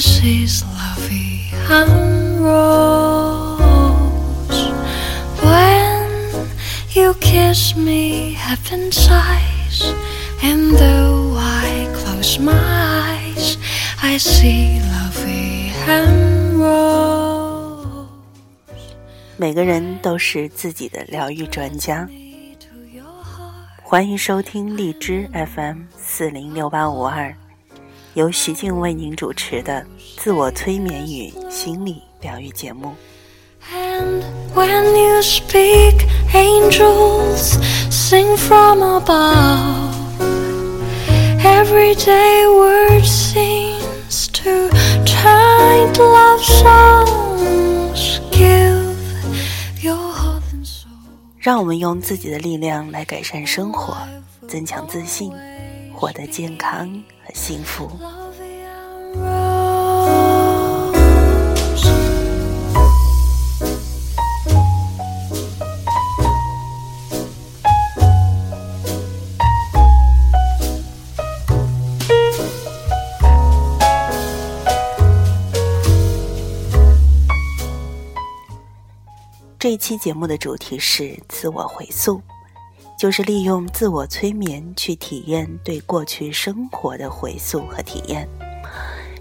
This is lovey and rose. When you kiss me, heaven sighs. And though I close my eyes, I see lovey and rose. 每个人都是自己的疗愈专家。To your heart. 欢迎收听荔枝 FM 四零六八五二，由徐静为您主持的自我催眠与心理疗愈节目。And when you speak, angels sing from above. Everyday word seems to turn to love songs. Give your heart and soul. 让我们用自己的力量来改善生活，增强自信，获得健康和幸福。这一期节目的主题是自我回溯，就是利用自我催眠去体验对过去生活的回溯和体验。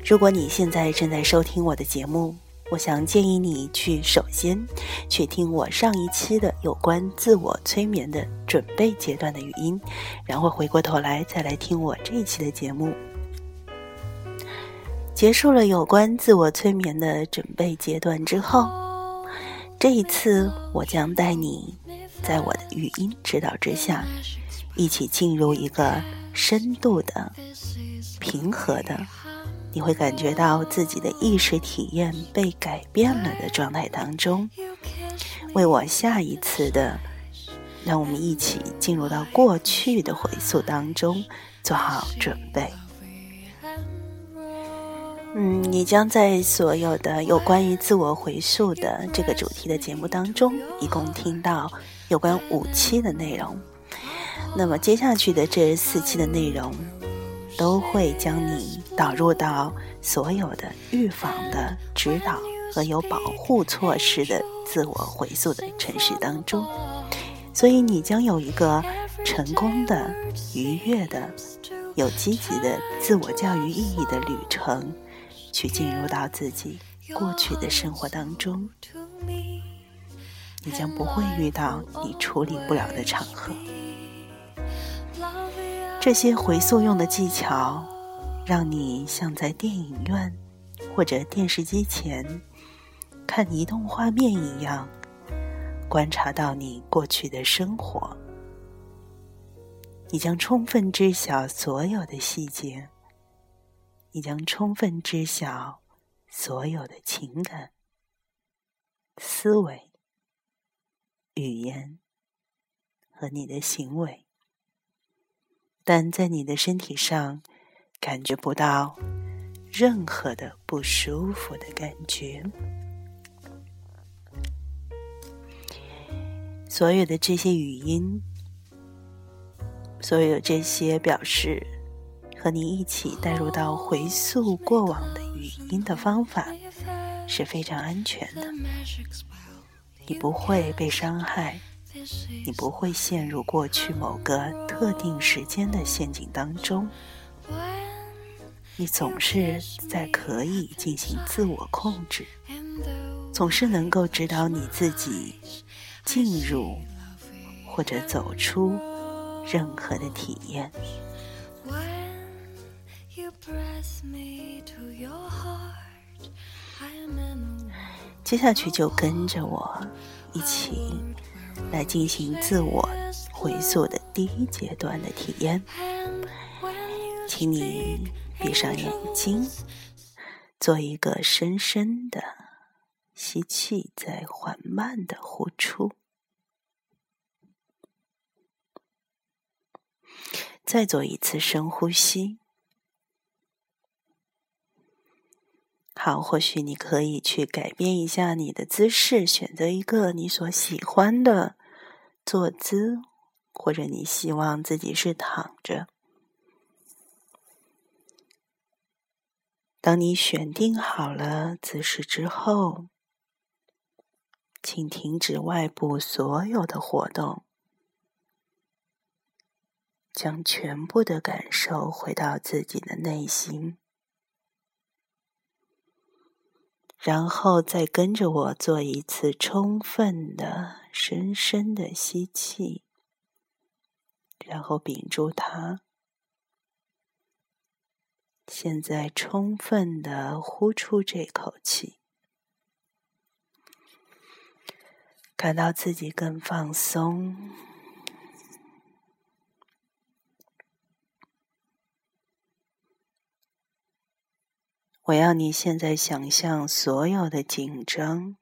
如果你现在正在收听我的节目，我想建议你去首先去听我上一期的有关自我催眠的准备阶段的语音，然后回过头来再来听我这一期的节目。结束了有关自我催眠的准备阶段之后，这一次，我将带你在我的语音指导之下，一起进入一个深度的、平和的，你会感觉到自己的意识体验被改变了的状态当中，为我下一次的，让我们一起进入到过去的回溯当中做好准备。嗯，你将在所有的有关于自我回溯的这个主题的节目当中，一共听到有关五期的内容。那么接下去的这四期的内容，都会将你导入到所有的预防的指导和有保护措施的自我回溯的城市当中。所以你将有一个成功的、愉悦的、有积极的自我教育意义的旅程。去进入到自己过去的生活当中，你将不会遇到你处理不了的场合。这些回溯用的技巧，让你像在电影院或者电视机前看移动画面一样，观察到你过去的生活。你将充分知晓所有的细节。你将充分知晓所有的情感、思维、语言和你的行为，但在你的身体上感觉不到任何的不舒服的感觉。所有的这些语音，所有这些表示。和你一起带入到回溯过往的语音的方法是非常安全的，你不会被伤害，你不会陷入过去某个特定时间的陷阱当中，你总是在可以进行自我控制，总是能够指导你自己进入或者走出任何的体验。接下去就跟着我一起来进行自我回溯的第一阶段的体验，请你闭上眼睛，做一个深深的吸气，再缓慢的呼出，再做一次深呼吸。好，或许你可以去改变一下你的姿势，选择一个你所喜欢的坐姿或者你希望自己是躺着。当你选定好了姿势之后，请停止外部所有的活动，将全部的感受回到自己的内心，然后再跟着我做一次充分的、深深的吸气。然后屏住它。现在充分的呼出这口气，感到自己更放松。我要你现在想象所有的紧张、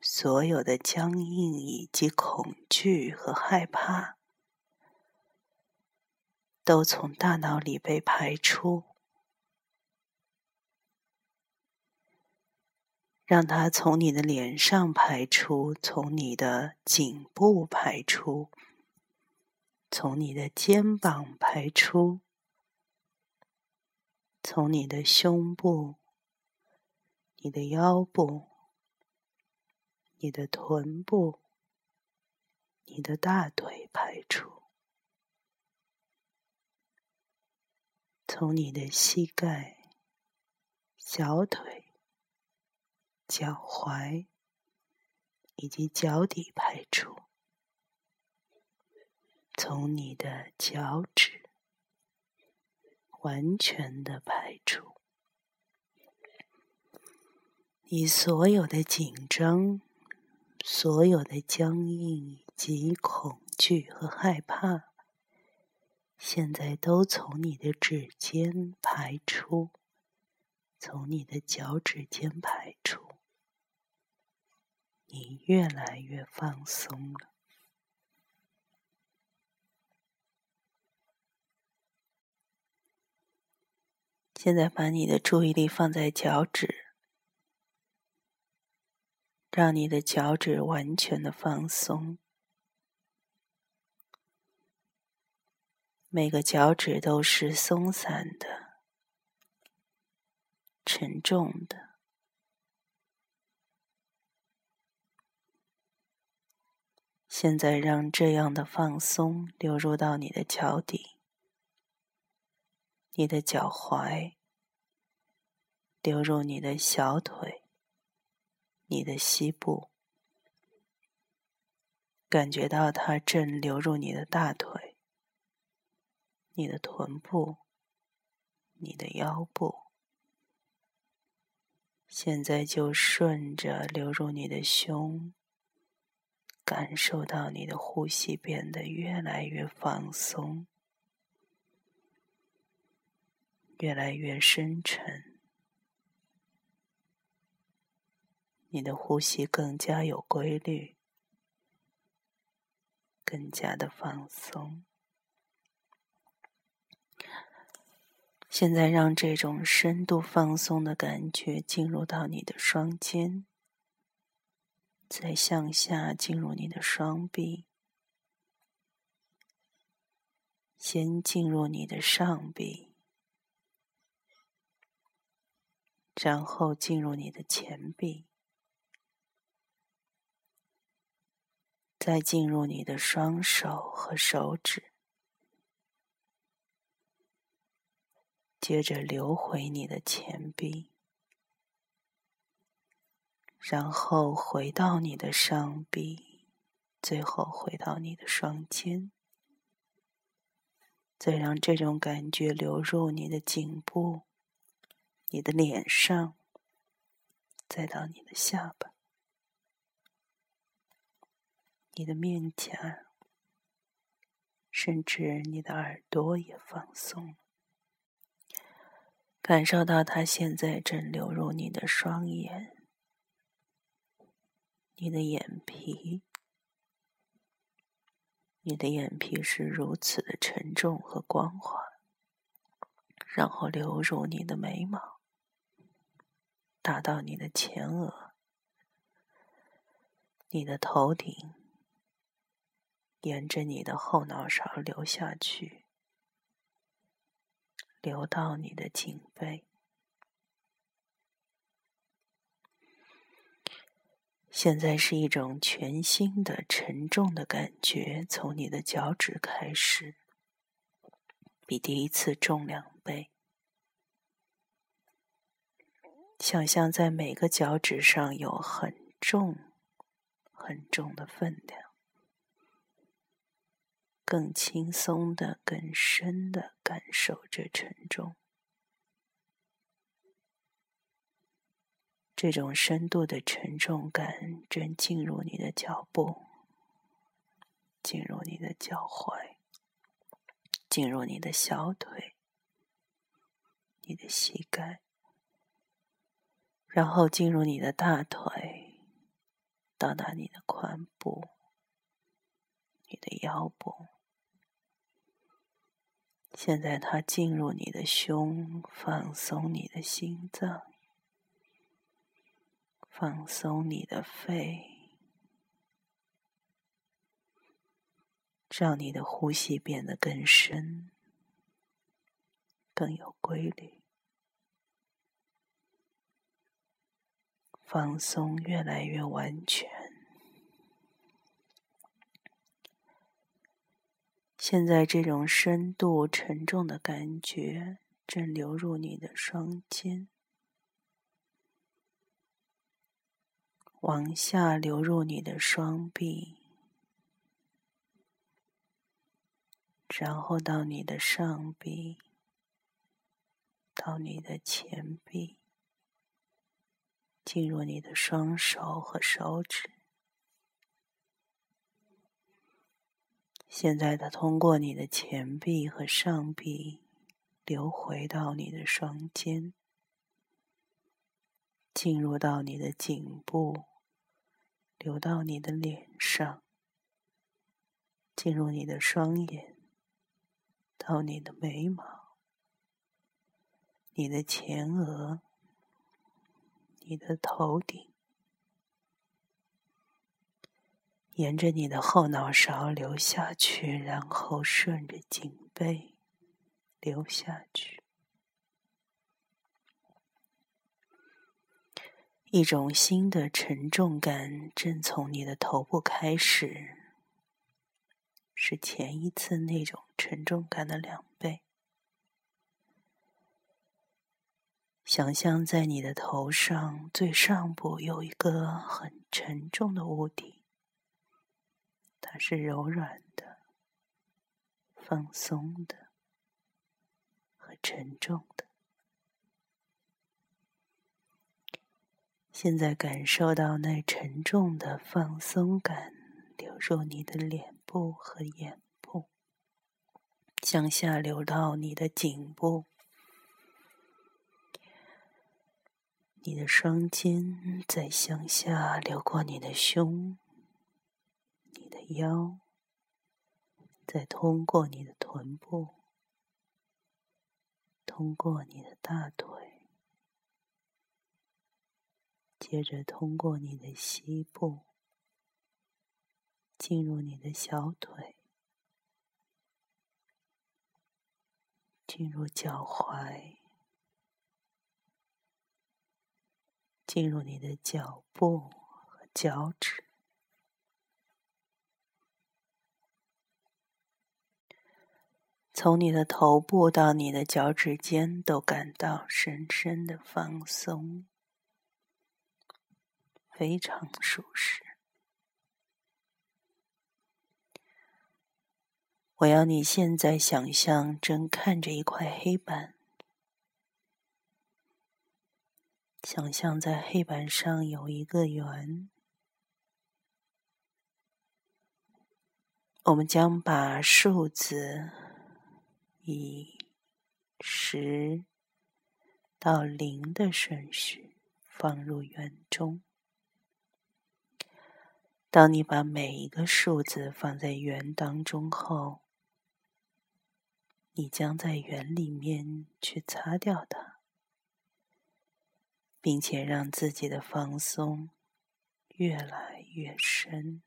所有的僵硬以及恐惧和害怕。都从大脑里被排出，让它从你的脸上排出，从你的颈部排出，从你的肩膀排出，从你的胸部、你的腰部、你的臀部、你的大腿排出。从你的膝盖、小腿、脚踝以及脚底排出，从你的脚趾完全的排出，你所有的紧张、所有的僵硬以及恐惧和害怕。现在都从你的指尖排出，从你的脚趾间排出，你越来越放松了。现在把你的注意力放在脚趾，让你的脚趾完全的放松。每个脚趾都是松散的、沉重的。现在，让这样的放松流入到你的脚底、你的脚踝，流入你的小腿、你的膝部，感觉到它正流入你的大腿。你的臀部，你的腰部，现在就顺着流入你的胸，感受到你的呼吸变得越来越放松，越来越深沉，你的呼吸更加有规律，更加的放松。现在，让这种深度放松的感觉进入到你的双肩，再向下进入你的双臂，先进入你的上臂，然后进入你的前臂，再进入你的双手和手指。接着流回你的前臂，然后回到你的上臂，最后回到你的双肩，再让这种感觉流入你的颈部、你的脸上，再到你的下巴、你的面颊，甚至你的耳朵也放松了。感受到它现在正流入你的双眼、你的眼皮，你的眼皮是如此的沉重和光滑，然后流入你的眉毛，打到你的前额、你的头顶，沿着你的后脑勺流下去，流到你的颈背。现在是一种全新的沉重的感觉，从你的脚趾开始，比第一次重两倍。想象在每个脚趾上有很重、很重的分量，更轻松的、更深的感受这沉重。这种深度的沉重感正进入你的脚步，进入你的脚踝，进入你的小腿，你的膝盖，然后进入你的大腿，到达你的髋部，你的腰部。现在它进入你的胸，放松你的心脏。放松你的肺，让你的呼吸变得更深、更有规律。放松越来越完全。现在，这种深度沉重的感觉正流入你的双肩。往下流入你的双臂，然后到你的上臂，到你的前臂，进入你的双手和手指。现在，它通过你的前臂和上臂流回到你的双肩。进入到你的颈部，流到你的脸上，进入你的双眼，到你的眉毛、你的前额、你的头顶，沿着你的后脑勺流下去，然后顺着颈背流下去。一种新的沉重感正从你的头部开始，是前一次那种沉重感的两倍。想象在你的头上最上部有一个很沉重的物体，它是柔软的、放松的和沉重的。现在感受到那沉重的放松感流入你的脸部和眼部，向下流到你的颈部、你的双肩，再向下流过你的胸、你的腰，再通过你的臀部，通过你的大腿。接着通过你的膝部，进入你的小腿，进入脚踝，进入你的脚部和脚趾，从你的头部到你的脚趾尖，都感到深深的放松。非常舒适。我要你现在想象正看着一块黑板，想象在黑板上有一个圆。我们将把数字以十到零的顺序放入圆中。当你把每一个数字放在圆当中后，你将在圆里面去擦掉它，并且让自己的放松越来越深。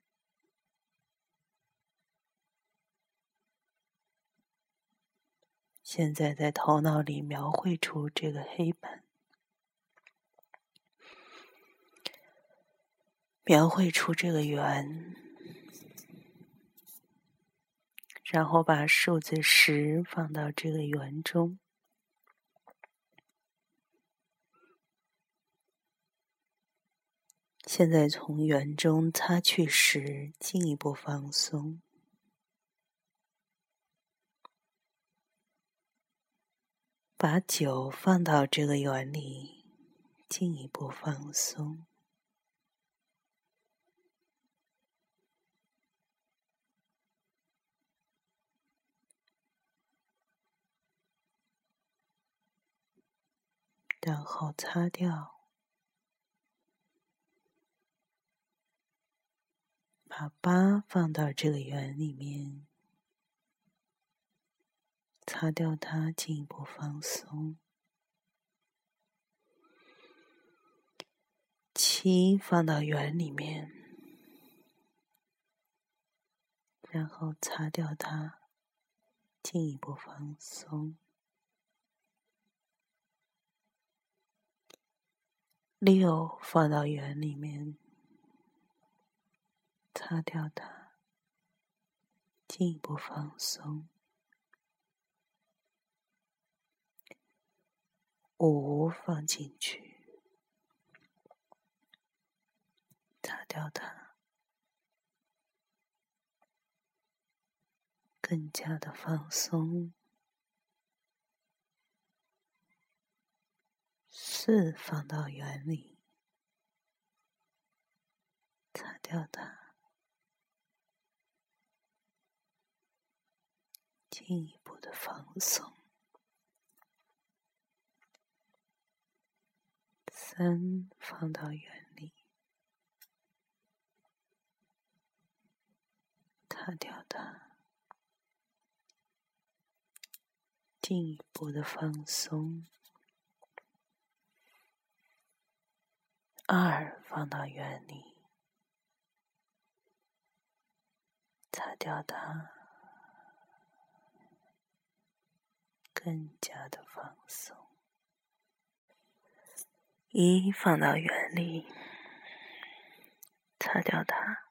现在在头脑里描绘出这个黑板描绘出这个圆然后把数字十放到这个圆中现在从圆中擦去时，进一步放松。把酒放到这个圆里，进一步放松。然后擦掉。把八放到这个圆里面，擦掉它，进一步放松。七放到圆里面，然后擦掉它，进一步放松。六放到圆里面。擦掉它，进一步放松。五放进去，擦掉它，更加的放松。四放到圆里，擦掉它。进一步的放松，三放到原里，擦掉它，进一步的放松，二放到原里，擦掉它。更加的放松，一放到原里，擦掉它，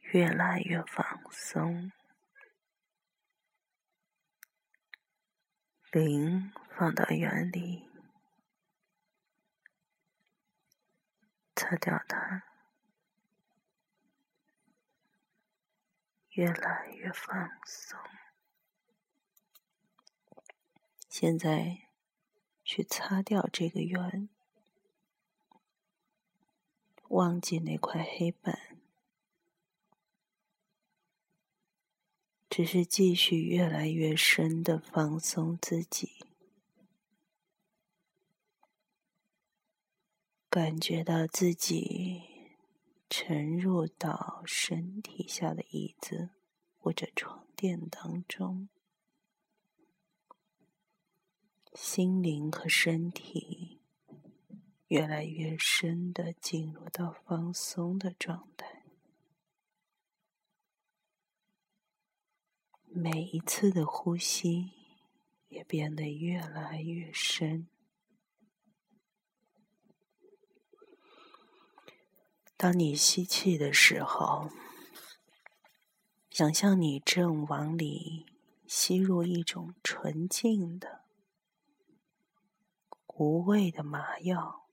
越来越放松。零放到原里，擦掉它，越来越放松。现在，去擦掉这个圆，忘记那块黑板，只是继续越来越深的放松自己，感觉到自己沉入到身体下的椅子或者床垫当中。心灵和身体越来越深的进入到放松的状态，每一次的呼吸也变得越来越深。当你吸气的时候，想象你正往里吸入一种纯净的。无味的麻药，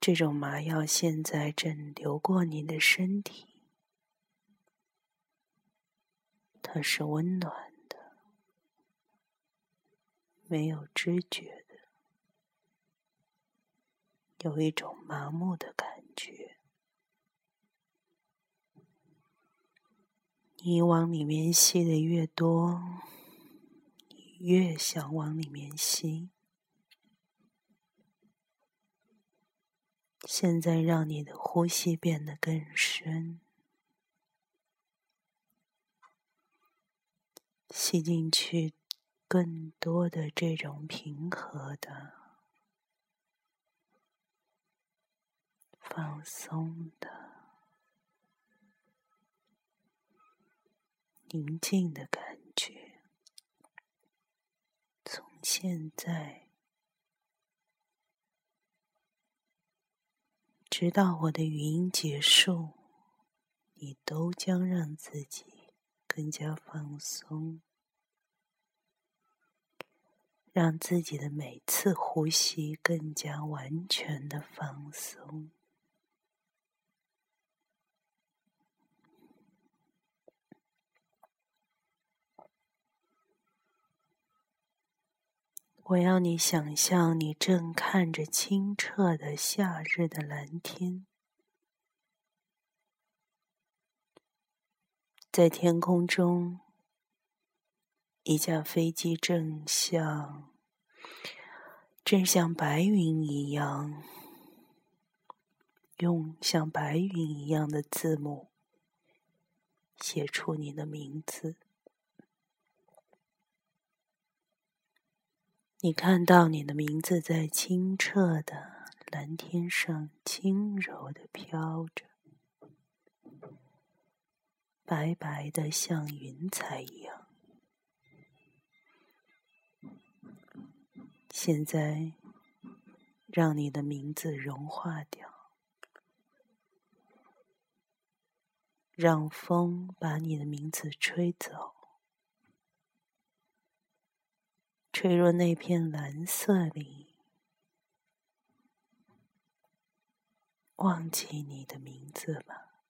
这种麻药现在正流过你的身体，它是温暖的，没有知觉的，有一种麻木的感觉。你往里面吸的越多。越想往里面吸，现在让你的呼吸变得更深，吸进去更多的这种平和的、放松的、宁静的感觉。现在直到我的语音结束，你都将让自己更加放松。让自己的每次呼吸更加完全的放松。我要你想象，你正看着清澈的夏日的蓝天，在天空中。一架飞机正像，正像白云一样，用像白云一样的字母写出你的名字。你看到你的名字在清澈的蓝天上轻柔的飘着，白白的像云彩一样。现在，让你的名字融化掉，让风把你的名字吹走，吹入那片蓝色里，忘记你的名字吧，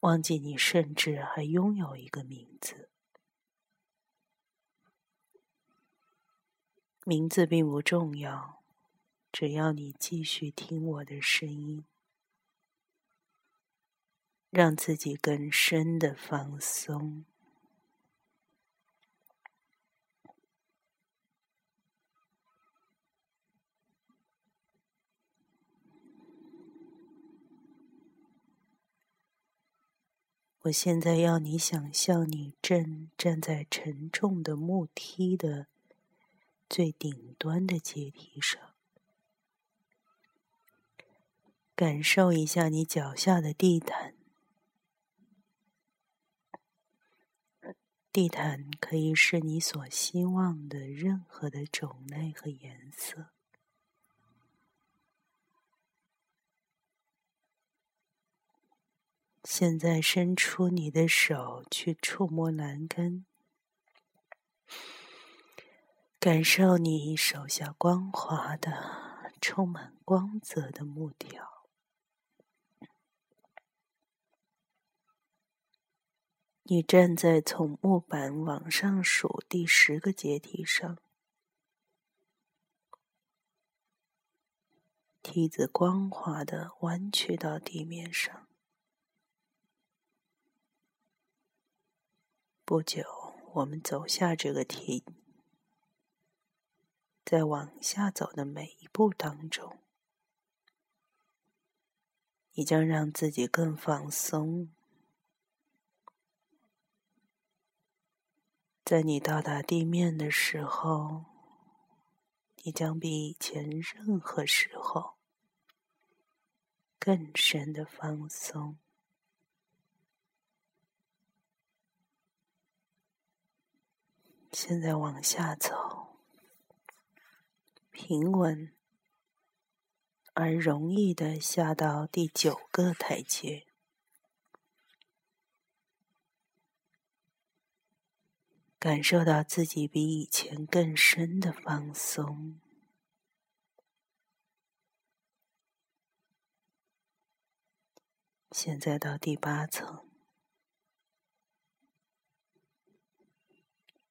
忘记你甚至还拥有一个名字。名字并不重要，只要你继续听我的声音，让自己更深的放松。我现在要你想象，你正站在沉重的木梯的。最顶端的阶梯上，感受一下你脚下的地毯。地毯可以是你所希望的任何的种类和颜色。现在伸出你的手去触摸栏杆。感受你手下光滑的、充满光泽的木条。你站在从木板往上数第十个阶梯上，梯子光滑的弯曲到地面上。不久，我们走下这个梯。在往下走的每一步当中，你将让自己更放松。在你到达地面的时候，你将比以前任何时候更深的放松。现在往下走。平稳而容易的下到第九个台阶，感受到自己比以前更深的放松。现在到第八层，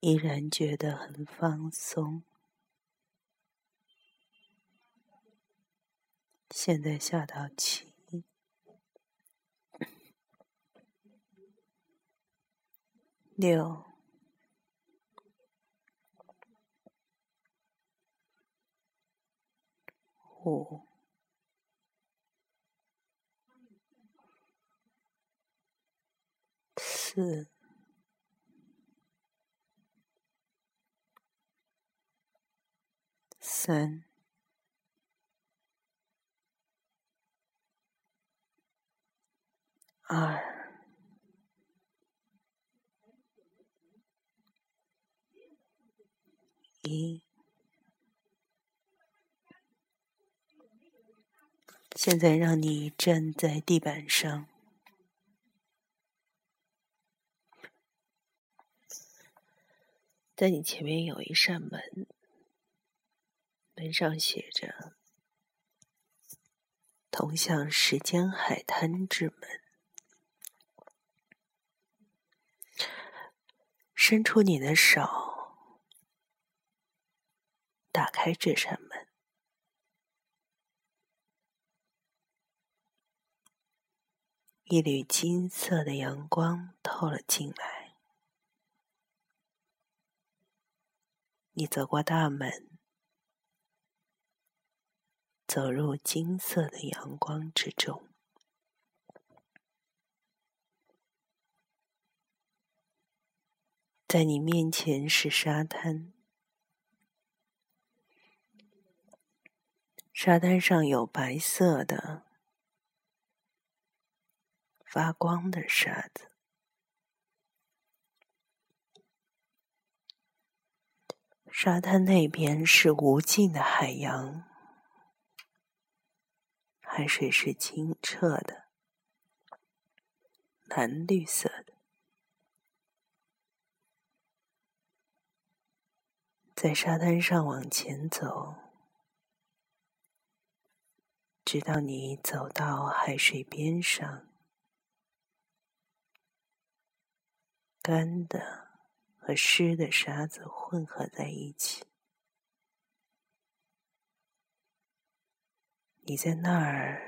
依然觉得很放松。现在下到七、六、五、四、三二。一。现在让你站在地板上。在你前面有一扇门。门上写着“通向时间海滩之门”。伸出你的手，打开这扇门。一缕金色的阳光透了进来，你走过大门，走入金色的阳光之中，在你面前是沙滩，沙滩上有白色的。发光的沙子，沙滩那边是无尽的海洋，海水是清澈的，蓝绿色的。在沙滩上往前走，直到你走到海水边上。干的和湿的沙子混合在一起，你在那儿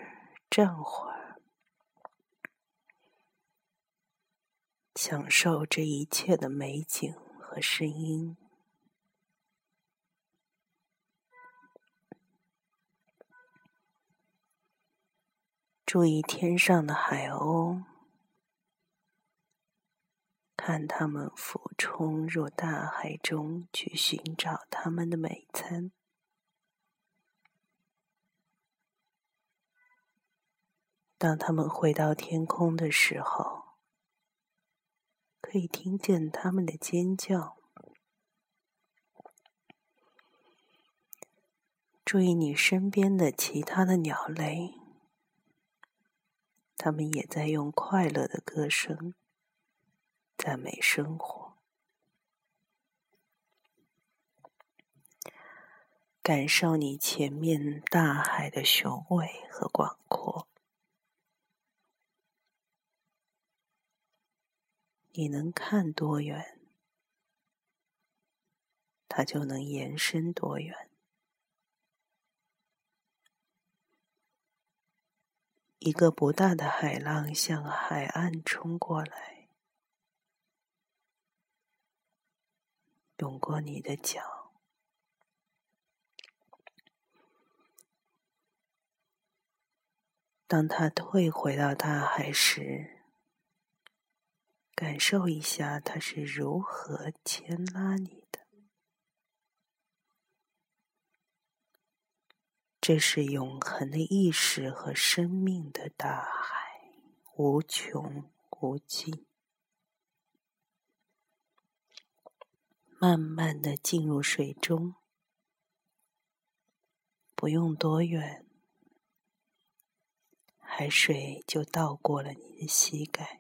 站会儿，享受这一切的美景和声音，注意天上的海鸥。看他们俯冲入大海中去寻找他们的美餐。当他们回到天空的时候，可以听见他们的尖叫。注意你身边的其他的鸟类，它们也在用快乐的歌声。赞美生活，感受你前面大海的雄伟和广阔。你能看多远，它就能延伸多远。一个不大的海浪向海岸冲过来。涌过你的脚，当它退回到大海时，感受一下他是如何牵拉你的。这是永恒的意识和生命的大海，无穷无尽。慢慢的进入水中，不用多远，海水就到过了你的膝盖。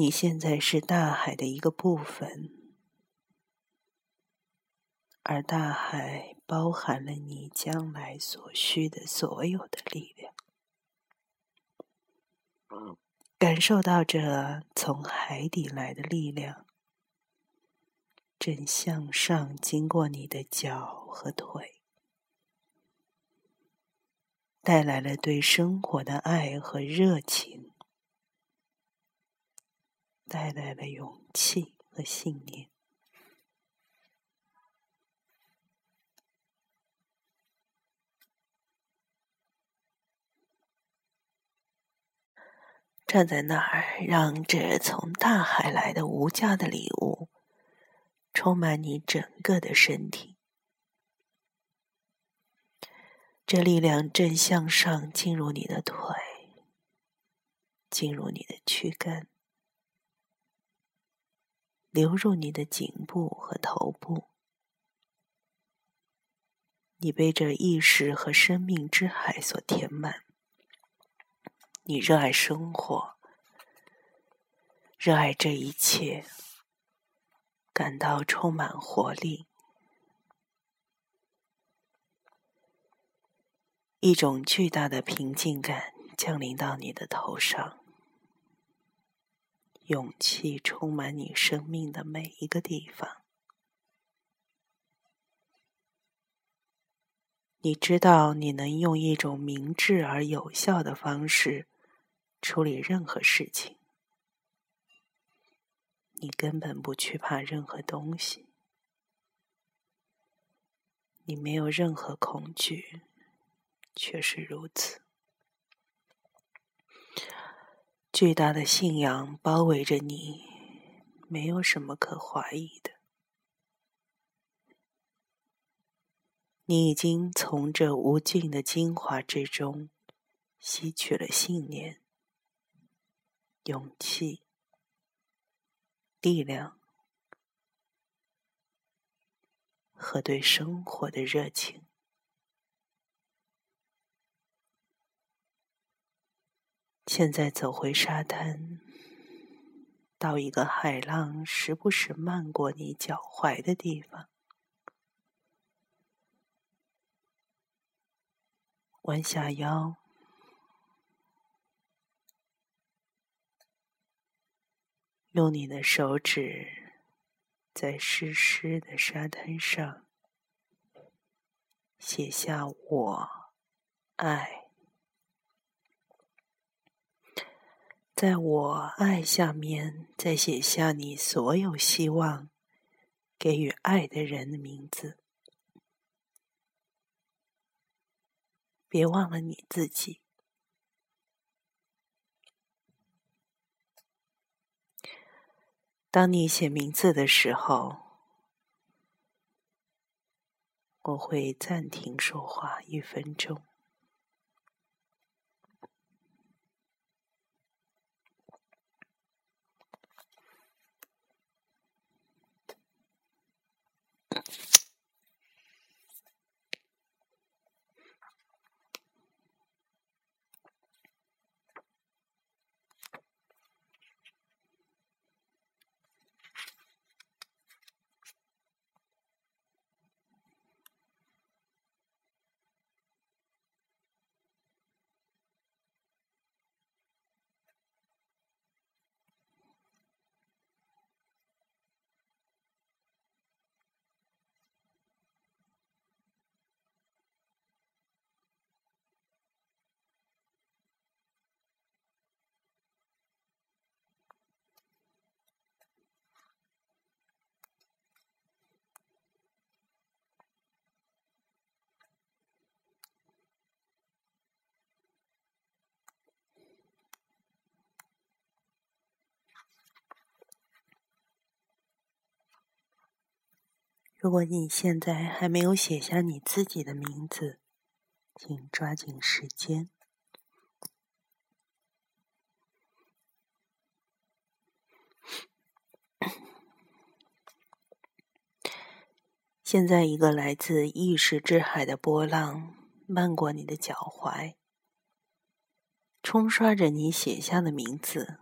你现在是大海的一个部分，而大海包含了你将来所需的所有的力量。感受到这从海底来的力量，正向上经过你的脚和腿，带来了对生活的爱和热情，带来了勇气和信念。站在那儿，让这从大海来的无价的礼物充满你整个的身体。这力量正向上进入你的腿，进入你的躯干，流入你的颈部和头部。你被这意识和生命之海所填满。你热爱生活，热爱这一切，感到充满活力。一种巨大的平静感降临到你的头上，勇气充满你生命的每一个地方。你知道，你能用一种明智而有效的方式处理任何事情。你根本不惧怕任何东西，你没有任何恐惧，却是如此。巨大的信仰包围着你，没有什么可怀疑的。你已经从这无尽的精华之中吸取了信念、勇气、力量和对生活的热情。现在走回沙滩，到一个海浪时不时漫过你脚踝的地方。弯下腰，用你的手指在湿湿的沙滩上写下“我爱”。在我爱下面，再写下你所有希望给予爱的人的名字。别忘了你自己。当你写名字的时候，我会暂停说话一分钟。如果你现在还没有写下你自己的名字，请抓紧时间。现在，一个来自意识之海的波浪漫过你的脚踝，冲刷着你写下的名字。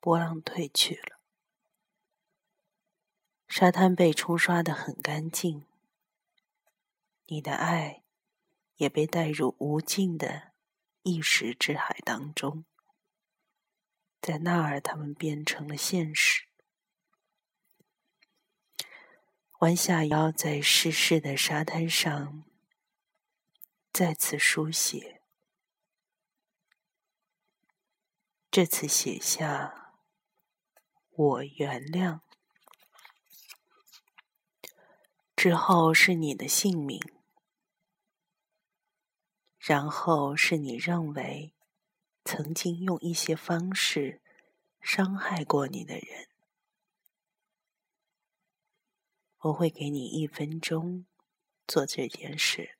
波浪退去了。沙滩被冲刷得很干净，你的爱也被带入无尽的意识之海当中，在那儿，他们变成了现实。弯下腰，在湿湿的沙滩上再次书写，这次写下“我原谅”。之后是你的姓名，然后是你认为曾经用一些方式伤害过你的人。我会给你一分钟做这件事。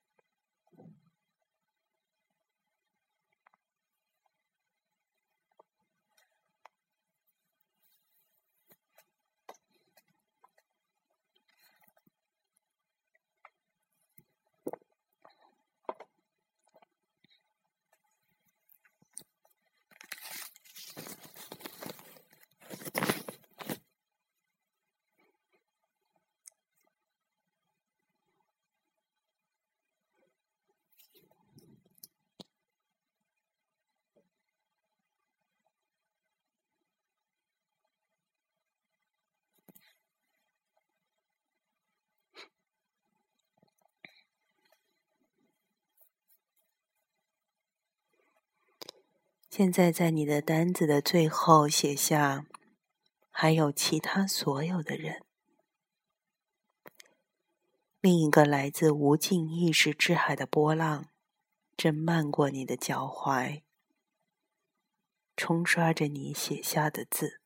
现在在你的单子的最后写下，还有其他所有的人。另一个来自无尽意识之海的波浪，正漫过你的脚踝，冲刷着你写下的字。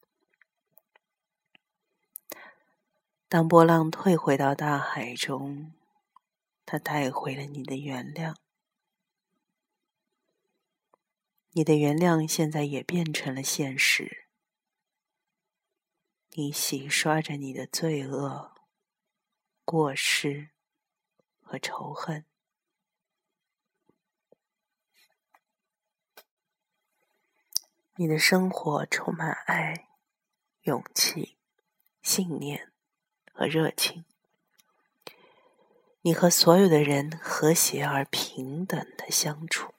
当波浪退回到大海中，它带回了你的原谅。你的原谅现在也变成了现实。你洗刷着你的罪恶、过失和仇恨。你的生活充满爱、勇气、信念和热情。你和所有的人和谐而平等的相处。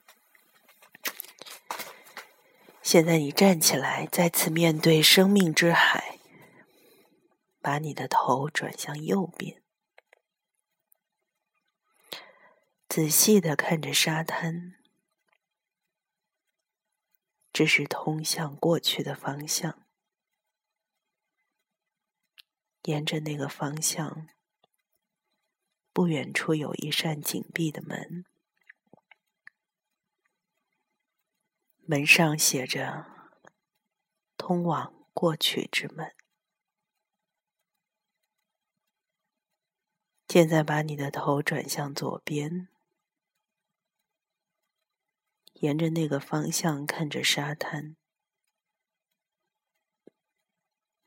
现在你站起来，再次面对生命之海，把你的头转向右边，仔细的看着沙滩，这是通向过去的方向。沿着那个方向，不远处有一扇紧闭的门。门上写着“通往过去之门”。现在把你的头转向左边，沿着那个方向看着沙滩，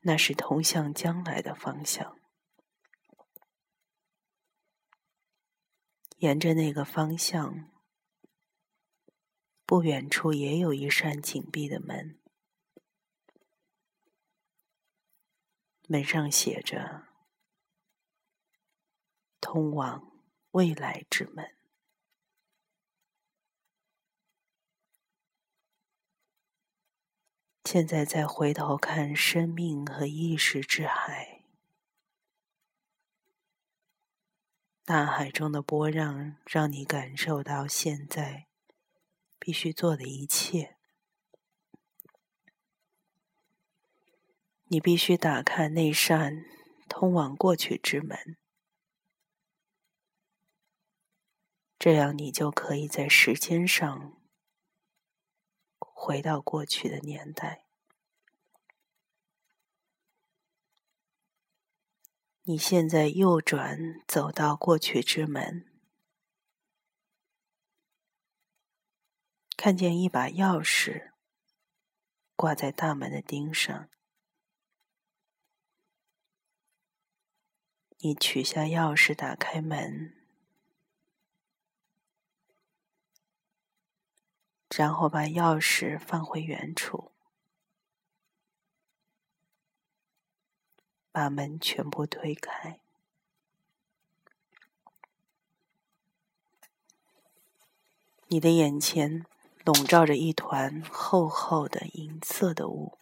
那是通向将来的方向。沿着那个方向。不远处也有一扇紧闭的门，门上写着“通往未来之门”。现在再回头看生命和意识之海，大海中的波浪让你感受到现在。必须做的一切，你必须打开那扇通往过去之门，这样你就可以在时间上回到过去的年代。你现在右转，走到过去之门。看见一把钥匙挂在大门的钉上，你取下钥匙，打开门，然后把钥匙放回原处，把门全部推开。你的眼前。笼罩着一团厚厚的银色的雾，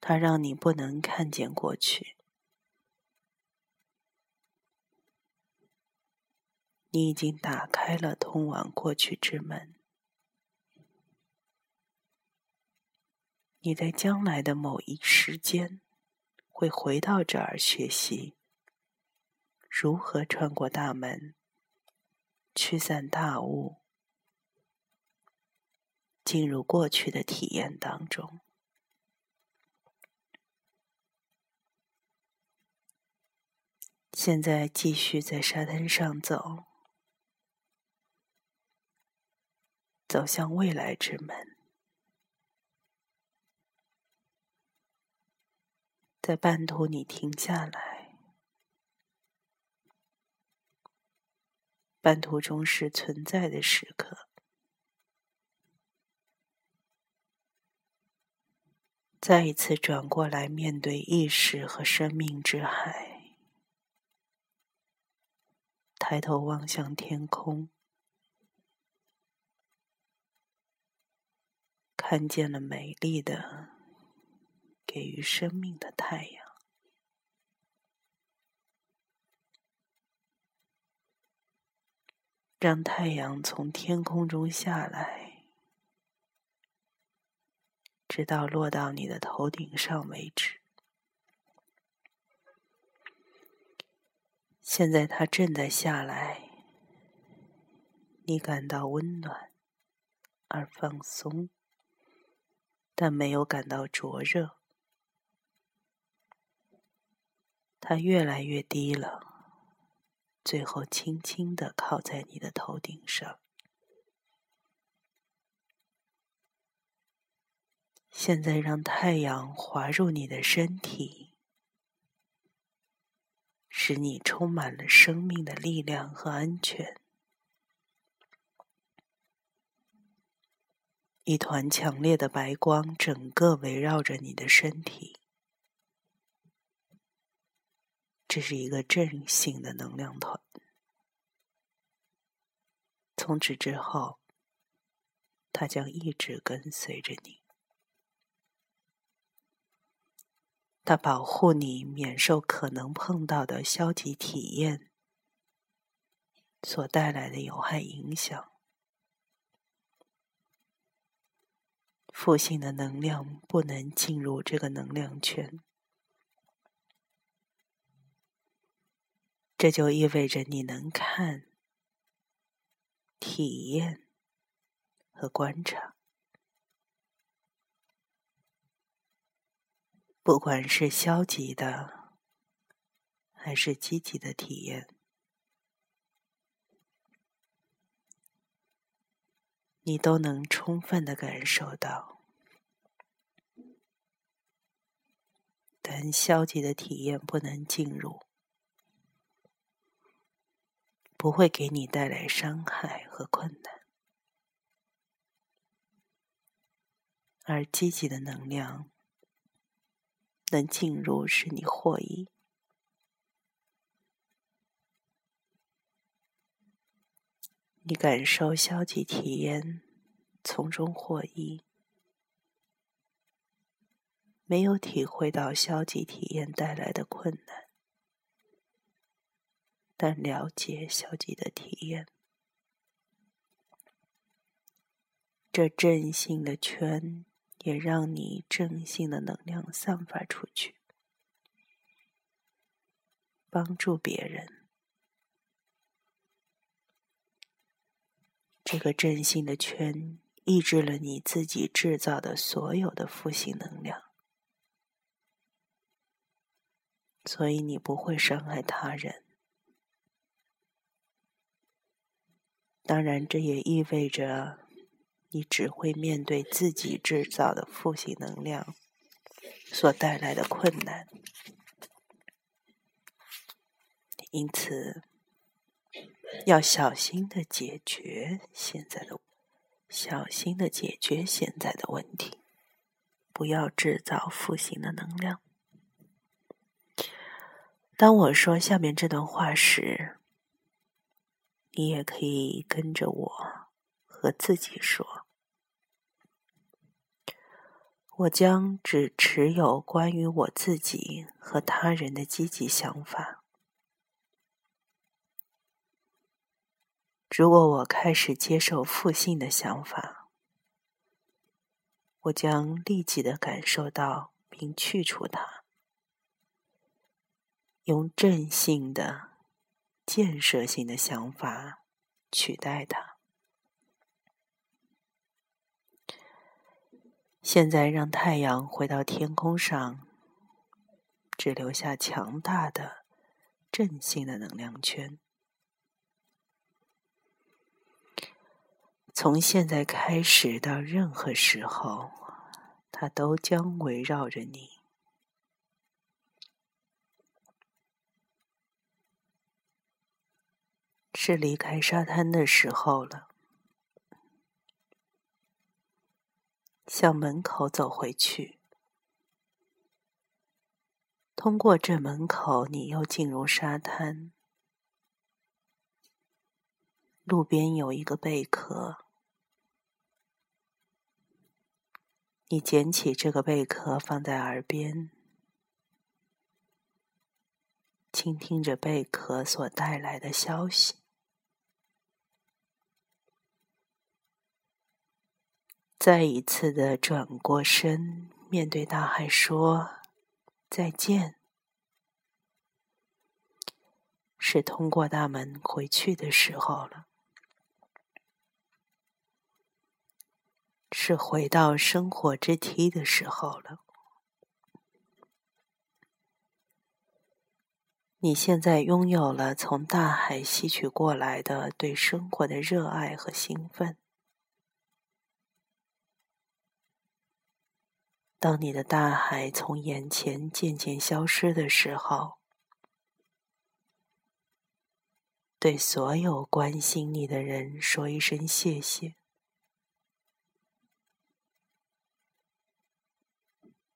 它让你不能看见过去。你已经打开了通往过去之门，你在将来的某一时间会回到这儿学习如何穿过大门。驱散大雾，进入过去的体验当中。现在继续在沙滩上走，走向未来之门。在半途，你停下来。半途中是存在的时刻，再一次转过来面对意识和生命之海，抬头望向天空，看见了美丽的给予生命的太阳。让太阳从天空中下来，直到落到你的头顶上为止。现在它正在下来，你感到温暖而放松，但没有感到灼热。它越来越低了，最后轻轻的靠在你的头顶上。现在让太阳滑入你的身体，使你充满了生命的力量和安全。一团强烈的白光整个围绕着你的身体。这是一个正性的能量团。从此之后，它将一直跟随着你。它保护你免受可能碰到的消极体验所带来的有害影响。负性的能量不能进入这个能量圈。这就意味着你能看、体验和观察，不管是消极的还是积极的体验，你都能充分的感受到。但消极的体验不能进入。不会给你带来伤害和困难，而积极的能量能进入，使你获益。你感受消极体验，从中获益，没有体会到消极体验带来的困难。但了解消极的体验，这正性的圈也让你正性的能量散发出去，帮助别人。这个正性的圈抑制了你自己制造的所有的负性能量，所以你不会伤害他人。当然，这也意味着你只会面对自己制造的负性能量所带来的困难。因此，要小心的解决现在的，小心的解决现在的问题，不要制造负性的能量。当我说下面这段话时，你也可以跟着我和自己说：“我将只持有关于我自己和他人的积极想法。如果我开始接受负性的想法，我将立即的感受到并去除它，用正性的。”建设性的想法取代它。现在让太阳回到天空上，只留下强大的正性的能量圈。从现在开始到任何时候，它都将围绕着你。是离开沙滩的时候了，向门口走回去。通过这门口，你又进入沙滩。路边有一个贝壳，你捡起这个贝壳放在耳边，倾听着贝壳所带来的消息。再一次的转过身，面对大海说再见。是通过大门回去的时候了，是回到生活之梯的时候了。你现在拥有了从大海吸取过来的对生活的热爱和兴奋。当你的大海从眼前渐渐消失的时候。对所有关心你的人说一声谢谢。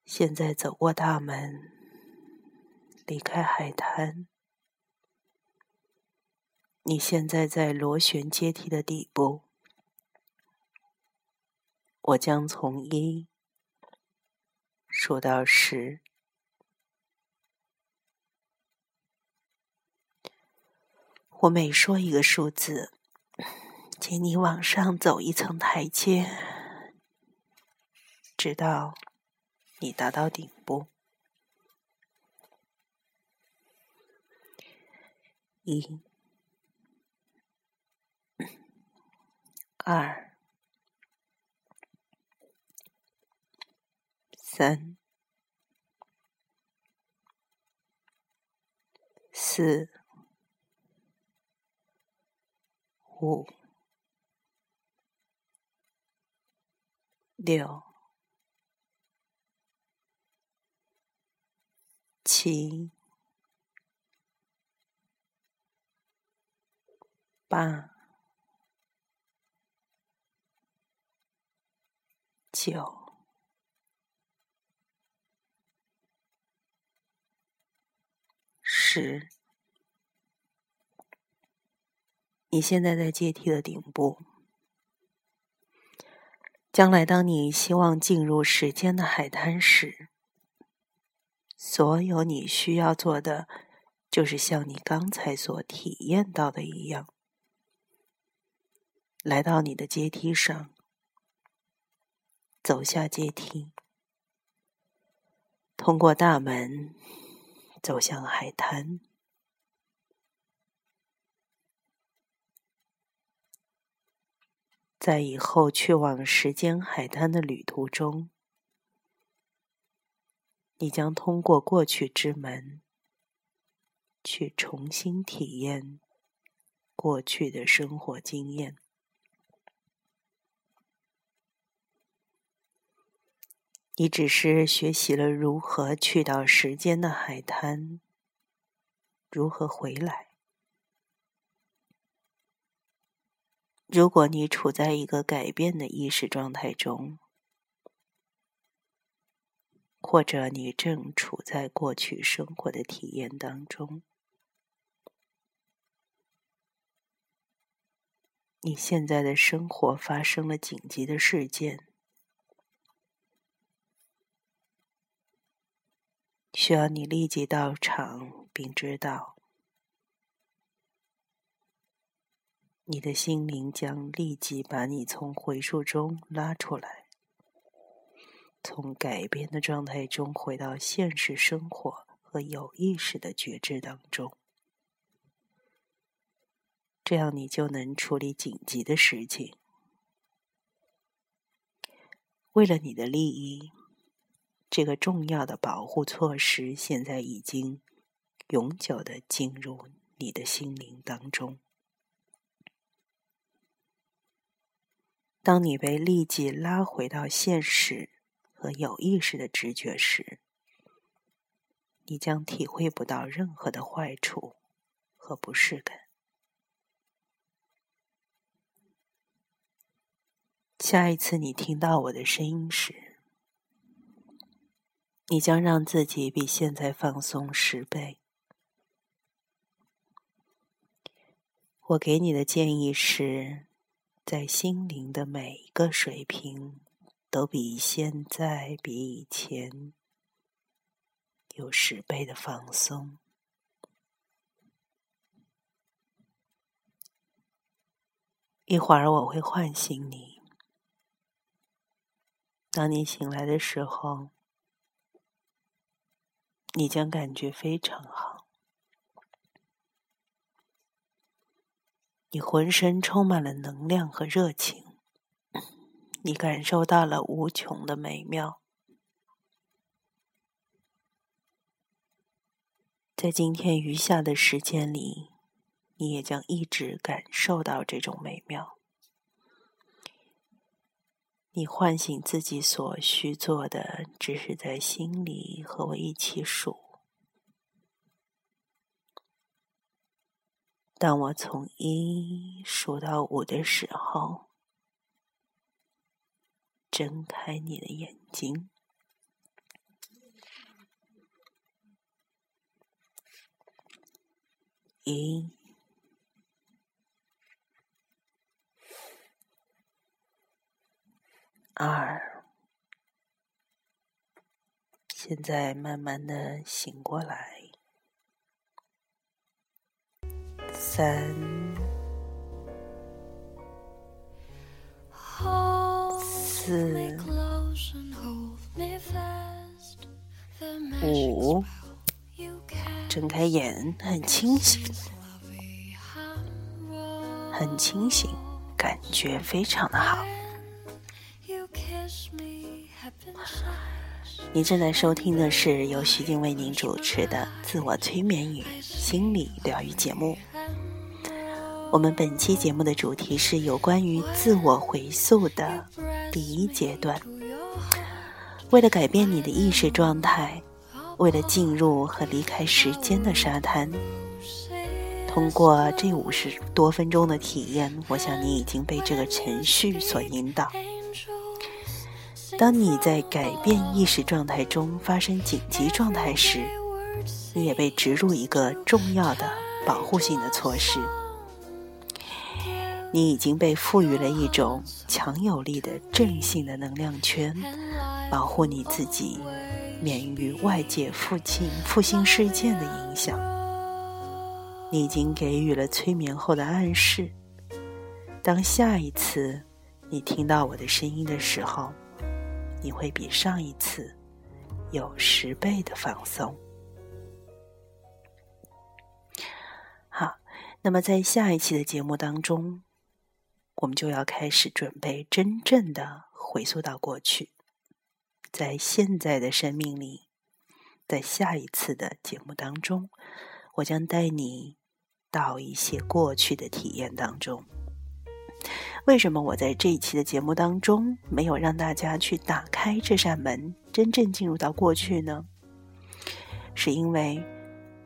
现在走过大门，离开海滩，你现在在螺旋阶梯的底部。我将从一数到十。我每说一个数字，请你往上走一层台阶，直到你达到顶部。一、二、三、四。五、六、七、八、九、十。你现在在阶梯的顶部，将来当你希望进入时间的海滩时，所有你需要做的，就是像你刚才所体验到的一样，来到你的阶梯上，走下阶梯，通过大门，走向海滩。在以后去往时间海滩的旅途中，你将通过过去之门，去重新体验过去的生活经验。你只是学习了如何去到时间的海滩，如何回来。如果你处在一个改变的意识状态中，或者你正处在过去生活的体验当中，你现在的生活发生了紧急的事件，需要你立即到场，并知道。你的心灵将立即把你从回溯中拉出来，从改变的状态中回到现实生活和有意识的觉知当中，这样你就能处理紧急的事情。为了你的利益，这个重要的保护措施现在已经永久的进入你的心灵当中。当你被立即拉回到现实和有意识的直觉时，你将体会不到任何的坏处和不适感。下一次你听到我的声音时，你将让自己比现在放松十倍。我给你的建议是。在心灵的每一个水平，都比现在、比以前有十倍的放松。一会儿我会唤醒你，当你醒来的时候，你将感觉非常好，你浑身充满了能量和热情，你感受到了无穷的美妙。在今天余下的时间里，你也将一直感受到这种美妙。你唤醒自己所需做的，只是在心里和我一起数。当我从一数到五的时候，睁开你的眼睛。一、二，现在慢慢的醒过来。三、四、五。睁开眼，很清醒，很清醒，感觉非常的好。你正在收听的是由徐静为您主持的自我催眠与心理疗愈节目。我们本期节目的主题是有关于自我回溯的第一阶段。为了改变你的意识状态。为了进入和离开时间的沙滩，通过这五十多分钟的体验，我想你已经被这个程序所引导。当你在改变意识状态中发生紧急状态时，你也被植入一个重要的保护性的措施。你已经被赋予了一种强有力的正性的能量圈，保护你自己。免于外界负性负性事件的影响，你已经给予了催眠后的暗示。当下一次你听到我的声音的时候，你会比上一次有十倍的放松。好，那么在下一期的节目当中，我们就要开始准备真正的回溯到过去。在现在的生命里，在下一次的节目当中，我将带你到一些过去的体验当中。为什么我在这一期的节目当中没有让大家去打开这扇门，真正进入到过去呢？是因为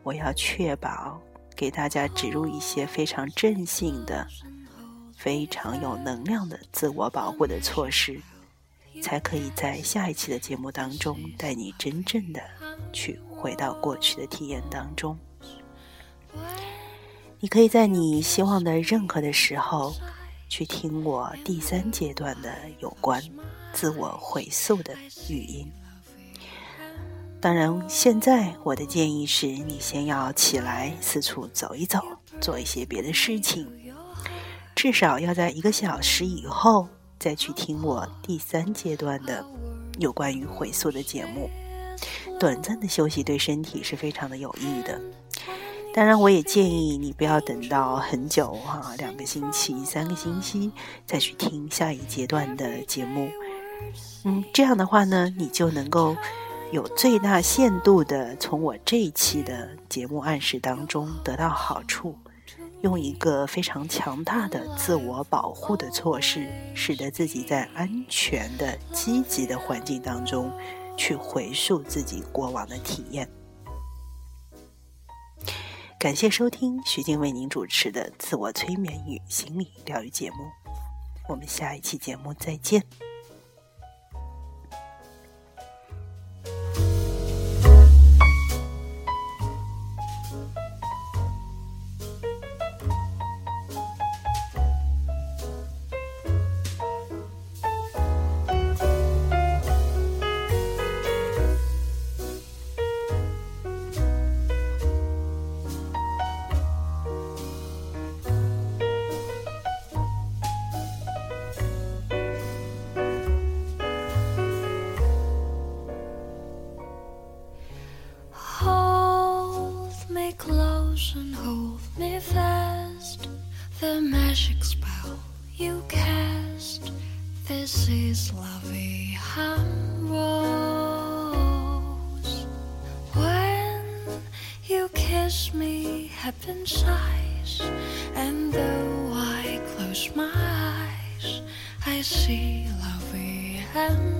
我要确保给大家植入一些非常正性的、非常有能量的自我保护的措施。才可以在下一期的节目当中带你真正的去回到过去的体验当中。你可以在你希望的任何的时候去听我第三阶段的有关自我回溯的语音。当然，现在我的建议是你先要起来四处走一走，做一些别的事情，至少要在一个小时以后。再去听我第三阶段的有关于回溯的节目，短暂的休息对身体是非常的有益的。当然，我也建议你不要等到很久哈，两个星期、三个星期再去听下一阶段的节目。嗯，这样的话呢，你就能够有最大限度的从我这一期的节目暗示当中得到好处。用一个非常强大的自我保护的措施，使得自己在安全的、积极的环境当中，去回溯自己过往的体验。感谢收听徐静为您主持的自我催眠与心理疗愈节目，我们下一期节目再见。Francis Lovey When you kiss me, heaven sighs, and though I close my eyes, I see Lovey and